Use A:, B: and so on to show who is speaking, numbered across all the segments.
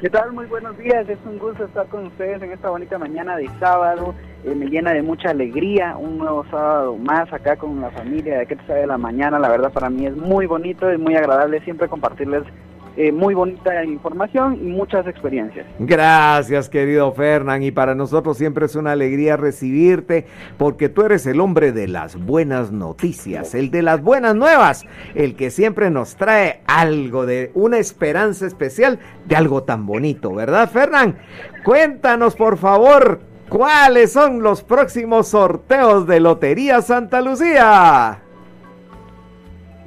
A: ¿Qué tal? Muy buenos días. Es un gusto estar con ustedes en esta bonita mañana de sábado. Eh, me llena de mucha alegría un nuevo sábado más acá con la familia de que te sabe de la mañana. La verdad para mí es muy bonito y muy agradable siempre compartirles eh, muy bonita información y muchas experiencias.
B: Gracias, querido Fernán. Y para nosotros siempre es una alegría recibirte porque tú eres el hombre de las buenas noticias, el de las buenas nuevas, el que siempre nos trae algo de una esperanza especial de algo tan bonito, ¿verdad, Fernán? Cuéntanos, por favor, ¿cuáles son los próximos sorteos de Lotería Santa Lucía?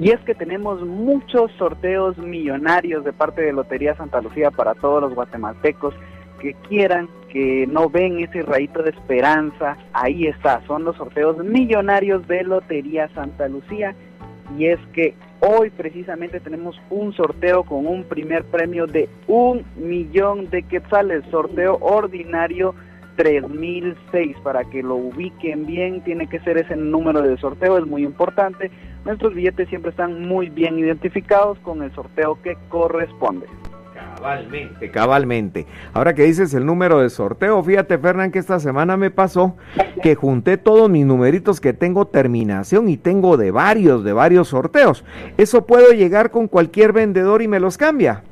A: Y es que tenemos muchos sorteos millonarios de parte de Lotería Santa Lucía para todos los guatemaltecos que quieran, que no ven ese rayito de esperanza. Ahí está, son los sorteos millonarios de Lotería Santa Lucía. Y es que hoy precisamente tenemos un sorteo con un primer premio de un millón de quetzales, sorteo ordinario 3006 para que lo ubiquen bien tiene que ser ese número de sorteo es muy importante nuestros billetes siempre están muy bien identificados con el sorteo que corresponde
B: Cabalmente, cabalmente. Ahora que dices el número de sorteo, fíjate Fernán que esta semana me pasó que junté todos mis numeritos que tengo terminación y tengo de varios, de varios sorteos. ¿Eso puedo llegar con cualquier vendedor y me los cambia?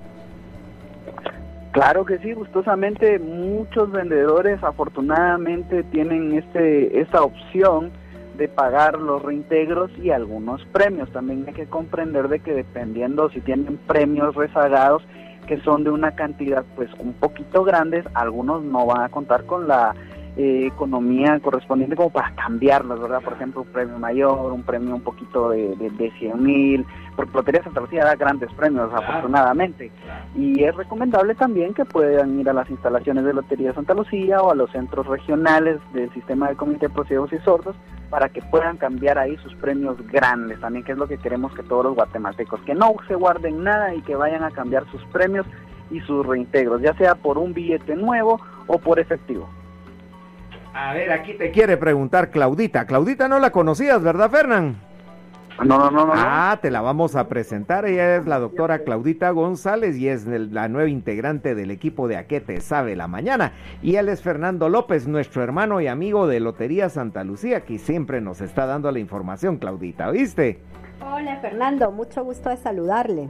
A: Claro que sí, gustosamente muchos vendedores afortunadamente tienen este esta opción de pagar los reintegros y algunos premios. También hay que comprender de que dependiendo si tienen premios rezagados que son de una cantidad pues un poquito grandes, algunos no van a contar con la eh, economía correspondiente como para cambiarlos, ¿verdad? Por ejemplo, un premio mayor, un premio un poquito de, de, de 100 mil, porque Lotería Santa Lucía da grandes premios, afortunadamente. Y es recomendable también que puedan ir a las instalaciones de Lotería Santa Lucía o a los centros regionales del sistema de comité de ciegos y sordos para que puedan cambiar ahí sus premios grandes también, que es lo que queremos que todos los guatemaltecos, que no se guarden nada y que vayan a cambiar sus premios y sus reintegros, ya sea por un billete nuevo o por efectivo.
B: A ver, aquí te quiere preguntar Claudita. Claudita no la conocías, ¿verdad, Fernán?
A: No, no, no, no.
B: Ah, te la vamos a presentar. Ella es la doctora Claudita González y es la nueva integrante del equipo de Aquete Sabe la Mañana. Y él es Fernando López, nuestro hermano y amigo de Lotería Santa Lucía, que siempre nos está dando la información, Claudita, ¿viste?
C: Hola, Fernando, mucho gusto de saludarle.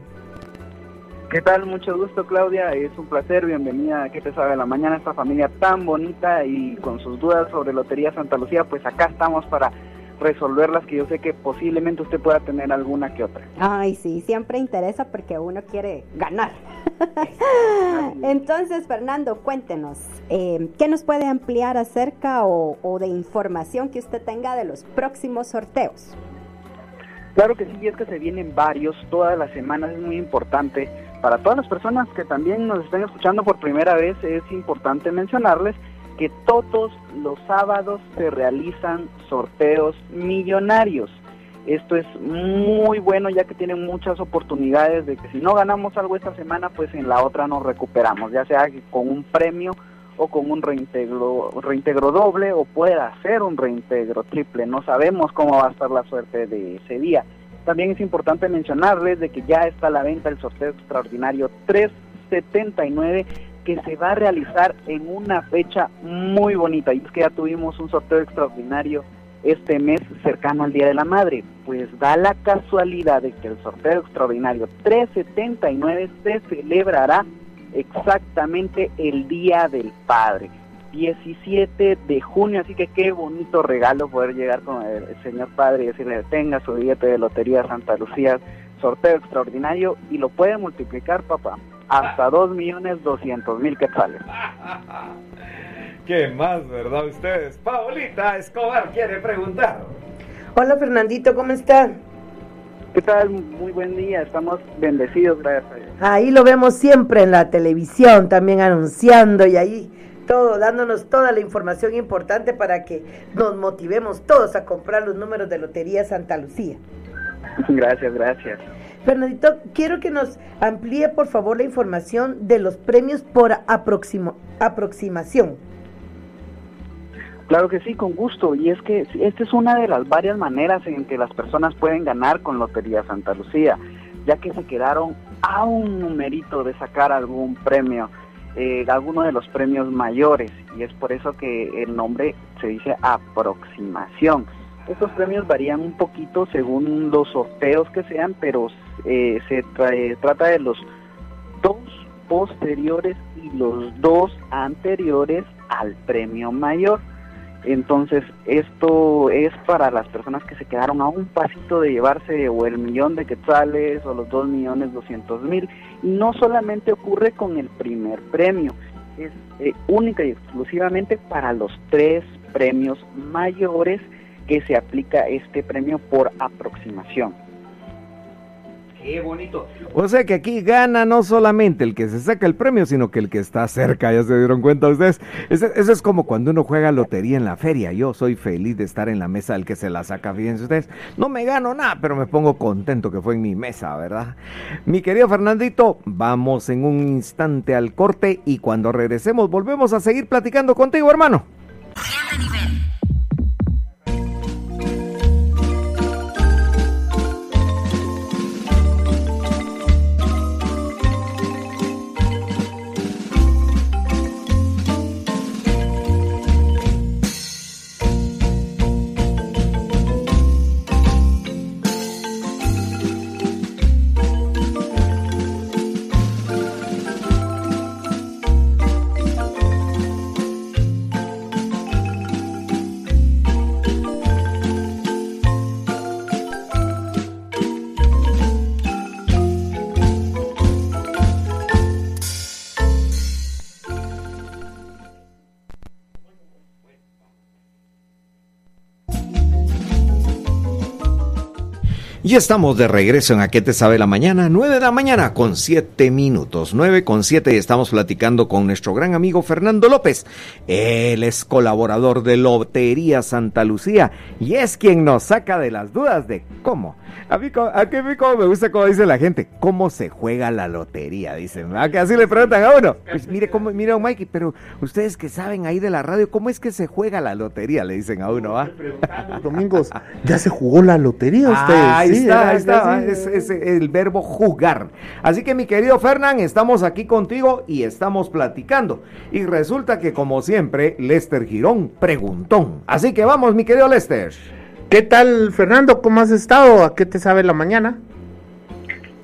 A: ¿Qué tal? Mucho gusto, Claudia. Es un placer. Bienvenida a ¿Qué te sabe la mañana? Esta familia tan bonita y con sus dudas sobre Lotería Santa Lucía, pues acá estamos para resolverlas, que yo sé que posiblemente usted pueda tener alguna que otra.
C: Ay, sí, siempre interesa porque uno quiere ganar. Entonces, Fernando, cuéntenos, eh, ¿qué nos puede ampliar acerca o, o de información que usted tenga de los próximos sorteos?
A: Claro que sí, es que se vienen varios todas las semanas, es muy importante para todas las personas que también nos estén escuchando por primera vez, es importante mencionarles que todos los sábados se realizan sorteos millonarios. Esto es muy bueno ya que tienen muchas oportunidades de que si no ganamos algo esta semana, pues en la otra nos recuperamos, ya sea con un premio o con un reintegro, reintegro doble o pueda ser un reintegro triple. No sabemos cómo va a estar la suerte de ese día. También es importante mencionarles de que ya está a la venta el sorteo extraordinario 379 que se va a realizar en una fecha muy bonita. Y es que ya tuvimos un sorteo extraordinario este mes cercano al Día de la Madre. Pues da la casualidad de que el sorteo extraordinario 379 se celebrará exactamente el Día del Padre. 17 de junio, así que qué bonito regalo poder llegar con el, señor padre y decirle, tenga su billete de Lotería Santa Lucía, sorteo extraordinario, y lo puede multiplicar, papá, hasta 2 millones 200 mil quetzales.
B: ¿Qué más, verdad ustedes? Paulita Escobar quiere preguntar.
D: Hola Fernandito, ¿cómo está?
A: ¿Qué tal? Muy buen día, estamos bendecidos, gracias a Dios.
D: Ahí lo vemos siempre en la televisión, también anunciando y ahí todo, dándonos toda la información importante para que nos motivemos todos a comprar los números de Lotería Santa Lucía.
A: Gracias, gracias.
D: Fernandito, quiero que nos amplíe por favor la información de los premios por aproximo, aproximación.
A: Claro que sí, con gusto. Y es que esta es una de las varias maneras en que las personas pueden ganar con Lotería Santa Lucía, ya que se quedaron a un numerito de sacar algún premio. Eh, alguno de los premios mayores y es por eso que el nombre se dice aproximación. Estos premios varían un poquito según los sorteos que sean, pero eh, se trata de los dos posteriores y los dos anteriores al premio mayor. Entonces, esto es para las personas que se quedaron a un pasito de llevarse o el millón de quetzales o los dos millones doscientos mil. Y no solamente ocurre con el primer premio, es eh, única y exclusivamente para los tres premios mayores que se aplica este premio por aproximación.
B: Qué bonito. O sea que aquí gana no solamente el que se saca el premio, sino que el que está cerca, ya se dieron cuenta ustedes. Eso, es como cuando uno juega lotería en la feria. Yo soy feliz de estar en la mesa del que se la saca, fíjense ustedes. No me gano nada, pero me pongo contento que fue en mi mesa, ¿verdad? Mi querido Fernandito, vamos en un instante al corte y cuando regresemos volvemos a seguir platicando contigo, hermano. Y estamos de regreso en A qué te sabe la mañana, 9 de la mañana con 7 minutos, 9 con 7 y estamos platicando con nuestro gran amigo Fernando López. Él es colaborador de Lotería Santa Lucía y es quien nos saca de las dudas de cómo. A mí, a mí me gusta cómo dice la gente, cómo se juega la lotería, dicen, que así le preguntan a uno. Pues mire cómo, mire Mikey, pero ustedes que saben ahí de la radio, ¿cómo es que se juega la lotería? Le dicen a uno, ¿ah?
E: Domingos, ya se jugó la lotería ustedes
B: está, ahí está. Es, el verbo jugar. Así que mi querido Fernán, estamos aquí contigo y estamos platicando. Y resulta que como siempre, Lester Girón preguntó. Así que vamos, mi querido Lester.
E: ¿Qué tal, Fernando? ¿Cómo has estado? ¿A qué te sabe la mañana?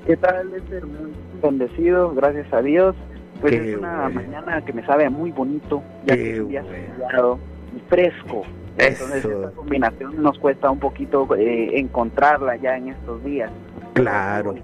A: ¿Qué tal, Lester? Muy bendecido, gracias a Dios. Pues es una mañana que me sabe muy bonito, ya que es y fresco. Entonces esta combinación nos cuesta un poquito eh, encontrarla ya en estos días.
E: Claro.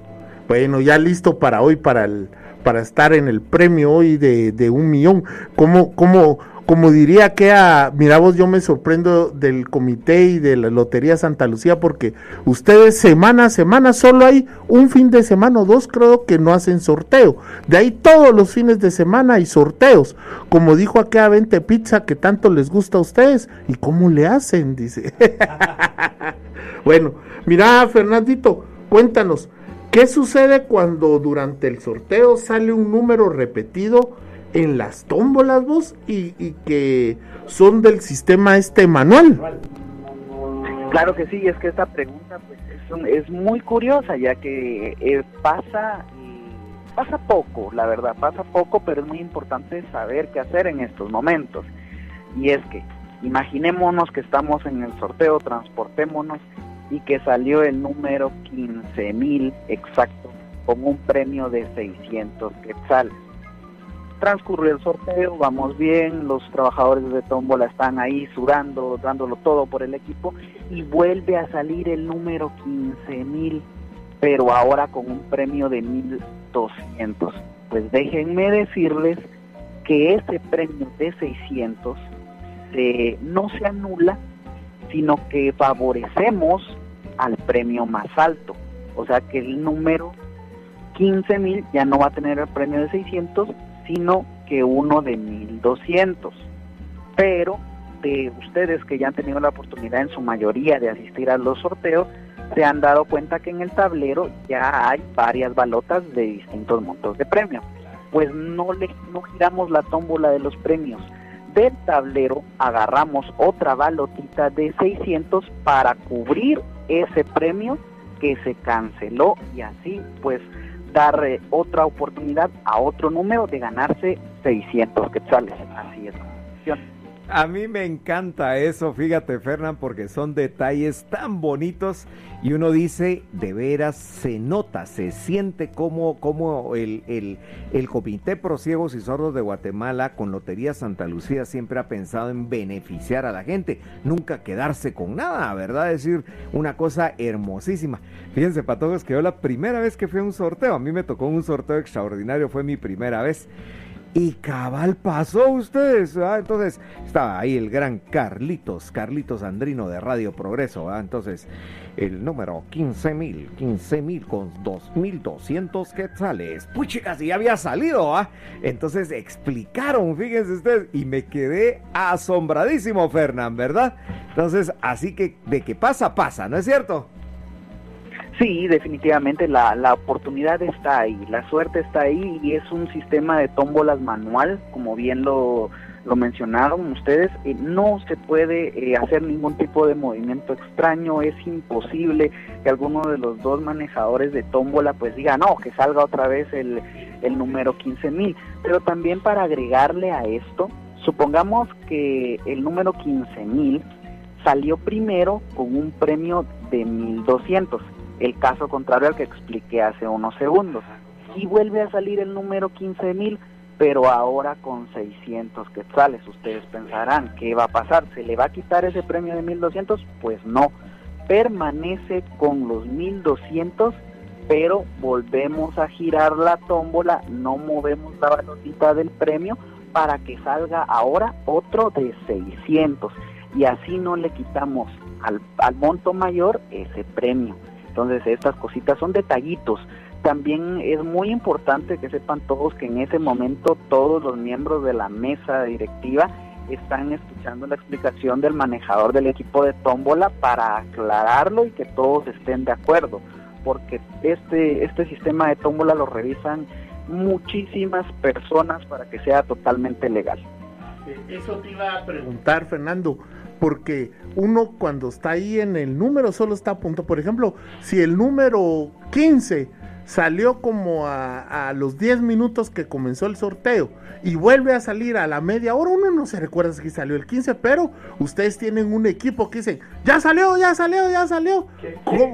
E: Bueno, ya listo para hoy, para el, para estar en el premio hoy de, de un millón. ¿Cómo, cómo, como diría que a, mira vos, yo me sorprendo del comité y de la Lotería Santa Lucía porque ustedes semana a semana solo hay un fin de semana o dos creo que no hacen sorteo. De ahí todos los fines de semana hay sorteos. Como dijo acá Vente Pizza que tanto les gusta a ustedes. ¿Y cómo le hacen? Dice. bueno, mira Fernandito, cuéntanos, ¿qué sucede cuando durante el sorteo sale un número repetido? En las tómbolas vos y, que son del sistema este manual.
A: Claro que sí, es que esta pregunta pues, es, muy curiosa ya que eh, pasa pasa poco, la verdad, pasa poco, pero es muy importante saber qué hacer en estos momentos. Y es que imaginémonos que estamos en el sorteo, transportémonos y que salió el número 15.000 exacto con un premio de 600 quetzales transcurrió el sorteo, vamos bien, los trabajadores de tómbola están ahí sudando, dándolo todo por el equipo y vuelve a salir el número 15 mil, pero ahora con un premio de 1200. Pues déjenme decirles que ese premio de 600 no se anula, sino que favorecemos al premio más alto. O sea que el número 15 mil ya no va a tener el premio de 600, sino que uno de 1200. Pero de ustedes que ya han tenido la oportunidad en su mayoría de asistir a los sorteos, se han dado cuenta que en el tablero ya hay varias balotas de distintos montos de premio. Pues no le no giramos la tómbola de los premios. Del tablero agarramos otra balotita de 600 para cubrir ese premio que se canceló y así pues dar otra oportunidad a otro número de ganarse 600 quetzales. Así es.
B: A mí me encanta eso, fíjate Fernán, porque son detalles tan bonitos y uno dice, de veras se nota, se siente como, como el, el, el Comité Pro Ciegos y Sordos de Guatemala con Lotería Santa Lucía siempre ha pensado en beneficiar a la gente, nunca quedarse con nada, ¿verdad? Es decir, una cosa hermosísima. Fíjense, patojos, que yo la primera vez que fui a un sorteo, a mí me tocó un sorteo extraordinario, fue mi primera vez. Y cabal pasó ustedes, entonces estaba ahí el gran Carlitos, Carlitos Andrino de Radio Progreso, entonces el número 15 mil, 15 mil con 2.200 quetzales, puchicas, y ya había salido, ¿ah? entonces explicaron, fíjense ustedes, y me quedé asombradísimo, Fernán, ¿verdad? Entonces, así que de que pasa, pasa, ¿no es cierto?
A: Sí, definitivamente la, la oportunidad está ahí, la suerte está ahí y es un sistema de tómbolas manual, como bien lo, lo mencionaron ustedes, eh, no se puede eh, hacer ningún tipo de movimiento extraño, es imposible que alguno de los dos manejadores de tómbola pues diga, no, que salga otra vez el, el número 15.000, pero también para agregarle a esto, supongamos que el número 15.000 salió primero con un premio de 1.200 el caso contrario al que expliqué hace unos segundos. Y vuelve a salir el número 15.000, pero ahora con 600 quetzales. Ustedes pensarán, ¿qué va a pasar? ¿Se le va a quitar ese premio de 1.200? Pues no, permanece con los 1.200, pero volvemos a girar la tómbola, no movemos la balotita del premio para que salga ahora otro de 600 y así no le quitamos al, al monto mayor ese premio. Entonces estas cositas son detallitos. También es muy importante que sepan todos que en ese momento todos los miembros de la mesa directiva están escuchando la explicación del manejador del equipo de tómbola para aclararlo y que todos estén de acuerdo, porque este, este sistema de tómbola lo revisan muchísimas personas para que sea totalmente legal.
E: Eh, eso te iba a preguntar, Fernando porque uno cuando está ahí en el número solo está a punto. Por ejemplo, si el número 15 salió como a, los 10 minutos que comenzó el sorteo y vuelve a salir a la media hora, uno no se recuerda si salió el 15, pero ustedes tienen un equipo que dicen, ya salió, ya salió, ya salió.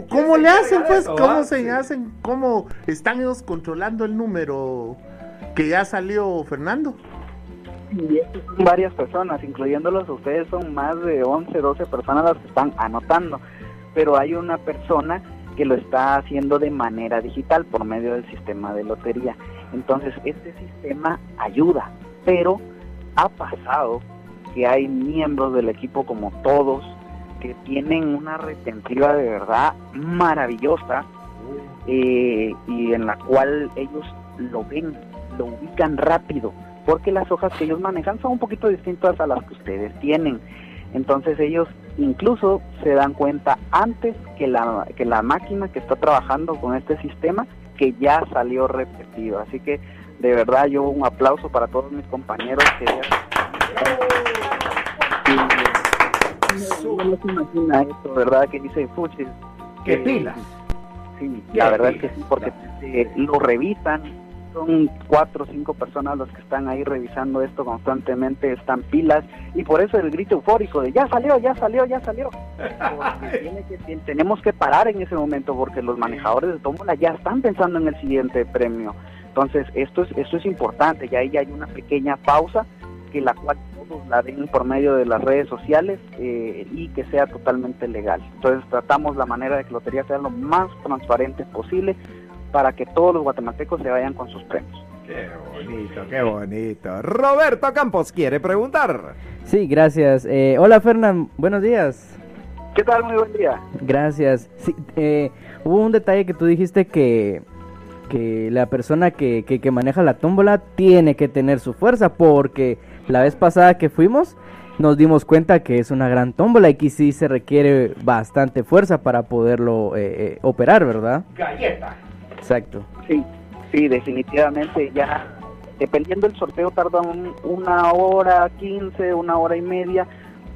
E: ¿Cómo, le hacen pues? ¿Cómo se hacen? ¿Cómo están ellos controlando el número que ya salió Fernando?
A: Son varias personas, incluyéndolos ustedes, son más de 11, 12 personas las que están anotando, pero hay una persona que lo está haciendo de manera digital por medio del sistema de lotería. Entonces, este sistema ayuda, pero ha pasado que hay miembros del equipo como todos que tienen una retentiva de verdad maravillosa eh, y en la cual ellos lo ven, lo ubican rápido porque las hojas que ellos manejan son un poquito distintas a las que ustedes tienen. Entonces ellos incluso se dan cuenta antes que la, que la máquina que está trabajando con este sistema que ya salió repetido. Así que de verdad yo un aplauso para todos mis compañeros que no se imagina esto, ¿verdad? Que dice Fuchis.
B: ¿Qué pilas?
A: Sí, la verdad es que sí, porque eh, lo revisan, son cuatro o cinco personas los que están ahí revisando esto constantemente, están pilas, y por eso el grito eufórico de ya salió, ya salió, ya salió. tenemos que parar en ese momento porque los manejadores de tómbola ya están pensando en el siguiente premio. Entonces, esto es, esto es importante, ya ahí hay una pequeña pausa que la cual todos la den por medio de las redes sociales eh, y que sea totalmente legal. Entonces tratamos la manera de que la lotería sea lo más transparente posible para que todos los guatemaltecos se vayan con sus premios.
B: Qué bonito, qué bonito. Roberto Campos quiere preguntar.
F: Sí, gracias. Eh, hola Fernán, buenos días.
A: ¿Qué tal? Muy buen día.
F: Gracias. Sí, eh, hubo un detalle que tú dijiste que, que la persona que, que, que, maneja la tómbola tiene que tener su fuerza porque la vez pasada que fuimos nos dimos cuenta que es una gran tómbola y que sí se requiere bastante fuerza para poderlo eh, operar, ¿verdad?
B: Galleta.
F: Exacto.
A: Sí, sí, definitivamente ya, dependiendo del sorteo tarda una hora, quince, una hora y media,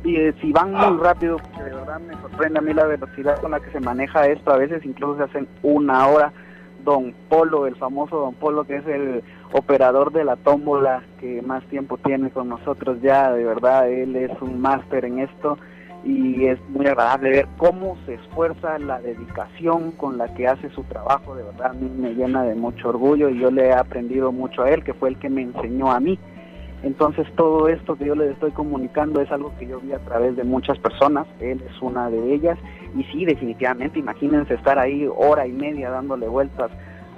A: y eh, si van muy rápido, de verdad me sorprende a mí la velocidad con la que se maneja esto, a veces incluso se hacen una hora don Polo, el famoso don Polo, que es el operador de la tómbola que más tiempo tiene con nosotros ya, de verdad, él es un máster en esto y es muy agradable ver cómo se esfuerza la dedicación con la que hace su trabajo, de verdad a mí me llena de mucho orgullo y yo le he aprendido mucho a él, que fue el que me enseñó a mí. Entonces todo esto que yo les estoy comunicando es algo que yo vi a través de muchas personas, él es una de ellas. Y sí, definitivamente, imagínense estar ahí hora y media dándole vueltas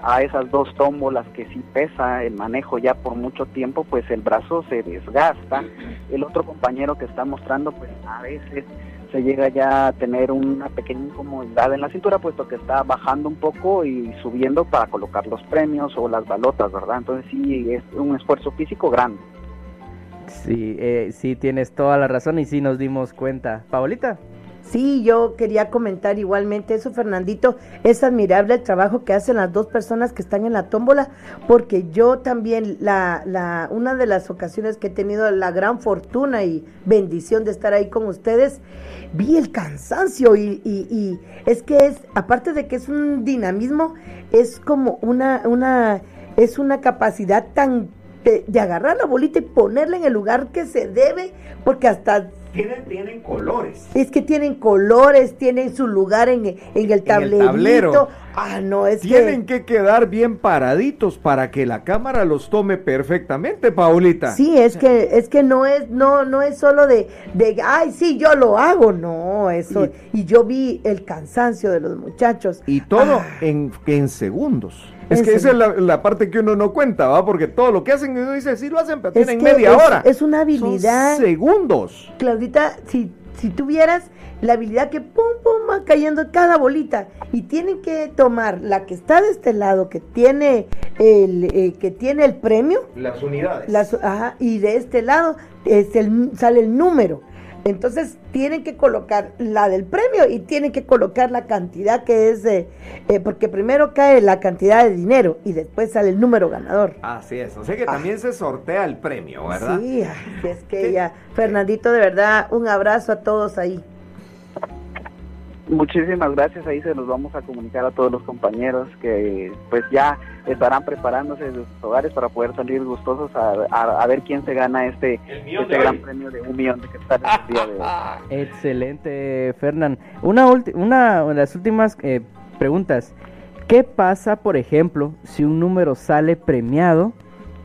A: a esas dos tómbolas que sí pesa el manejo ya por mucho tiempo, pues el brazo se desgasta. El otro compañero que está mostrando, pues a veces se llega ya a tener una pequeña incomodidad en la cintura, puesto que está bajando un poco y subiendo para colocar los premios o las balotas, ¿verdad? Entonces sí, es un esfuerzo físico grande.
F: Sí, eh, sí, tienes toda la razón y sí nos dimos cuenta. Paolita.
D: Sí, yo quería comentar igualmente eso, Fernandito. Es admirable el trabajo que hacen las dos personas que están en la tómbola, porque yo también, la, la, una de las ocasiones que he tenido la gran fortuna y bendición de estar ahí con ustedes, vi el cansancio y, y, y es que es, aparte de que es un dinamismo, es como una, una, es una capacidad tan de, de agarrar la bolita y ponerla en el lugar que se debe, porque hasta
B: tienen, tienen colores.
D: Es que tienen colores, tienen su lugar en, en el tablerito.
B: tablero.
D: Ah, no, es
B: Tienen
D: que...
B: que quedar bien paraditos para que la cámara los tome perfectamente, Paulita.
D: Sí, es que es que no es no no es solo de de ay, sí, yo lo hago, no, eso y, yo vi el cansancio de los muchachos.
B: Y todo
D: Ah,
B: en, en segundos. Es que esa es la, parte que uno no cuenta, ¿va? Porque todo lo que hacen, uno dice, sí lo hacen, pero
D: Es
B: tienen media
D: es-
B: hora.
D: es una
B: Son
D: habilidad.
B: segundos.
D: Claudita, si si tuvieras la habilidad que pum pum va cayendo cada bolita y tienen que tomar la que está de este lado que tiene el eh, que tiene el premio
B: Las unidades.
D: Las- ajá, y de este lado es el, sale el número. Entonces tienen que colocar la del premio y tienen que colocar la cantidad que es, de, eh, porque primero cae la cantidad de dinero y después sale el número ganador.
B: Así es. O sea que también se sortea el premio, ¿verdad?
D: Sí, es que
B: ¿Qué?
D: ya, Fernandito, de verdad, un abrazo a todos ahí.
A: Muchísimas gracias, ahí se los vamos a comunicar a todos los compañeros que pues ya estarán preparándose de sus hogares para poder salir gustosos a, a- a ver quién se gana este, este gran premio de un millón de quetzales el día de hoy.
F: Excelente, Fernán. Una, una de las últimas eh, preguntas. ¿Qué pasa, por ejemplo, si un número sale premiado,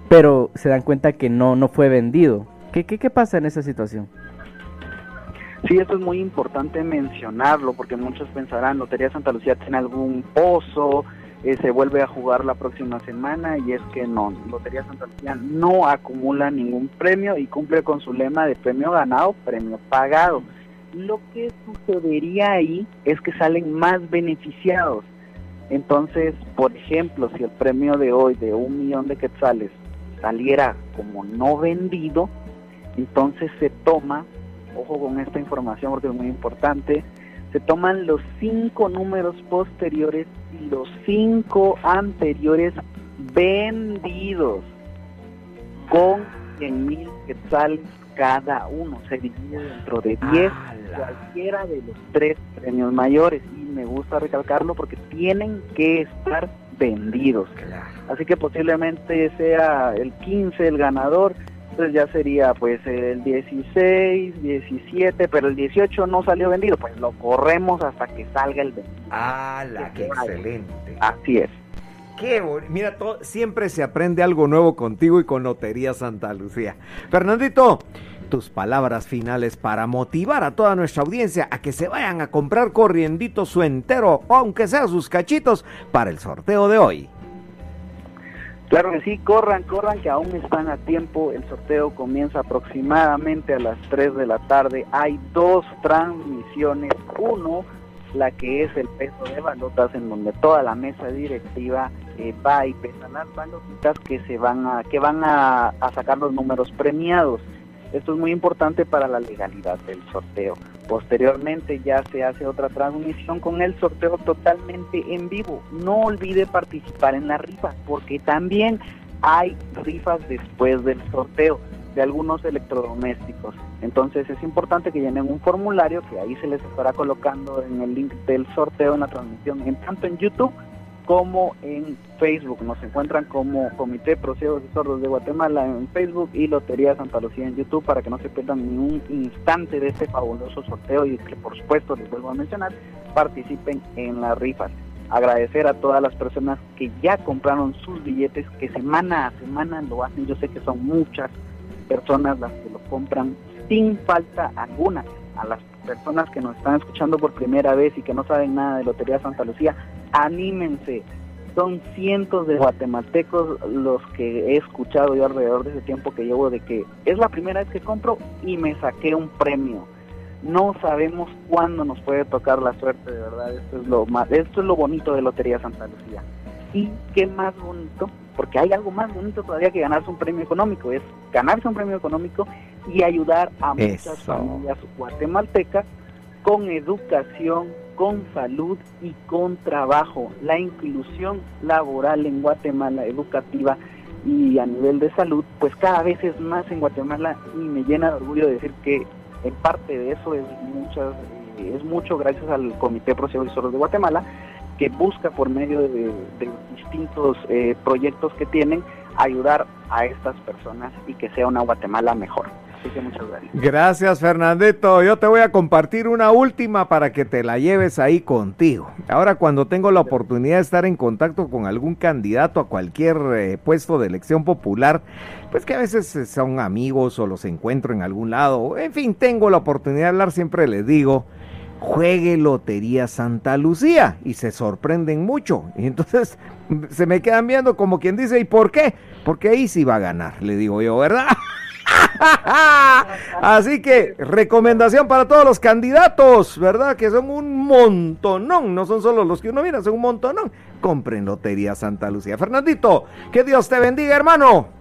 F: pero se dan cuenta que no, no fue vendido? ¿Qué, qué, qué pasa en esa situación?
A: Sí, esto es muy importante mencionarlo porque muchos pensarán, Lotería Santa Lucía tiene algún pozo, eh, se vuelve a jugar la próxima semana y es que no, Lotería Santa Lucía no acumula ningún premio y cumple con su lema de premio ganado, premio pagado. Lo que sucedería ahí es que salen más beneficiados. Entonces, por ejemplo, si el premio de hoy de un millón de quetzales saliera como no vendido, entonces se toma ojo con esta información porque es muy importante, se toman los cinco números posteriores y los cinco anteriores vendidos con 100 mil quetzales cada uno, se divide dentro de 10 cualquiera de los tres premios mayores. Y me gusta recalcarlo porque tienen que estar vendidos. Así que posiblemente sea el 15 el ganador, entonces ya sería pues el 16, 17, pero el 18 no salió vendido, pues lo corremos hasta que salga el 20.
B: ¡Hala, qué excelente!
A: Así es.
B: Qué Mira, todo, siempre se aprende algo nuevo contigo y con Lotería Santa Lucía. Fernandito, tus palabras finales para motivar a toda nuestra audiencia a que se vayan a comprar corriendito su entero, aunque sea sus cachitos, para el sorteo de hoy.
A: Claro que sí, corran, corran, que aún están a tiempo. El sorteo comienza aproximadamente a las 3 de la tarde. Hay dos transmisiones. Uno, la que es el peso de balotas, en donde toda la mesa directiva eh, va y pesa las balotitas que se van a, que van a, a sacar los números premiados. Esto es muy importante para la legalidad del sorteo. Posteriormente ya se hace otra transmisión con el sorteo totalmente en vivo. No olvide participar en la rifa porque también hay rifas después del sorteo de algunos electrodomésticos. Entonces es importante que llenen un formulario que ahí se les estará colocando en el link del sorteo en la transmisión, en tanto en YouTube como en Facebook. Nos encuentran como Comité Pro Ciegos y Sordos de Guatemala en Facebook y Lotería Santa Lucía en YouTube para que no se pierdan ni un instante de este fabuloso sorteo y que por supuesto les vuelvo a mencionar, participen en las rifas. Agradecer a todas las personas que ya compraron sus billetes, que semana a semana lo hacen. Yo sé que son muchas personas las que lo compran sin falta alguna. A las personas que nos están escuchando por primera vez y que no saben nada de Lotería Santa Lucía, anímense. Son cientos de guatemaltecos los que he escuchado yo alrededor de ese tiempo que llevo de que es la primera vez que compro y me saqué un premio. No sabemos cuándo nos puede tocar la suerte, de verdad. Esto es lo más, esto es lo bonito de Lotería Santa Lucía. Y qué más bonito, porque hay algo más bonito todavía que ganarse un premio económico, es ganarse un premio económico y ayudar a muchas familias guatemaltecas con educación, con salud y con trabajo. La inclusión laboral en Guatemala, educativa y a nivel de salud, pues cada vez es más en Guatemala y me llena de orgullo decir que en parte de eso es, muchas, eh, es mucho gracias al Comité Pro de Guatemala, que busca por medio de, distintos eh, proyectos que tienen ayudar a estas personas y que sea una Guatemala mejor. Así que muchas gracias.
B: Gracias, Fernandito. Yo te voy a compartir una última para que te la lleves ahí contigo. Ahora, cuando tengo la oportunidad de estar en contacto con algún candidato a cualquier eh, puesto de elección popular, pues que a veces eh, son amigos o los encuentro en algún lado, en fin, tengo la oportunidad de hablar, siempre les digo, juegue Lotería Santa Lucía y se sorprenden mucho. Y entonces se me quedan viendo como quien dice, ¿y por qué? Porque ahí sí va a ganar, le digo yo, ¿verdad? Así que recomendación para todos los candidatos, ¿verdad? Que son un montonón, no son solo los que uno mira, son un montonón. Compren Lotería Santa Lucía. Fernandito, que Dios te bendiga, hermano.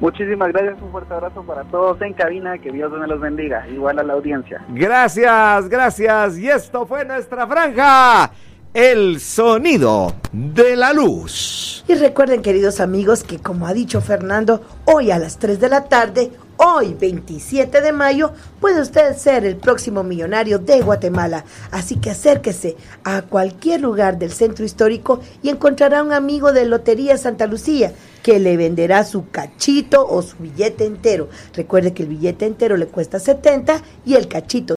A: Muchísimas gracias, un fuerte abrazo para todos en cabina, que Dios me los bendiga, igual a la audiencia.
B: Gracias, gracias. Y esto fue nuestra franja. El sonido de la luz.
D: Y recuerden, queridos amigos, que como ha dicho Fernando, hoy a las 3 de la tarde, hoy 27 de mayo, puede usted ser el próximo millonario de Guatemala. Así que acérquese a cualquier lugar del centro histórico y encontrará un amigo de Lotería Santa Lucía que le venderá su cachito o su billete entero. Recuerde que el billete entero le cuesta 70 y el cachito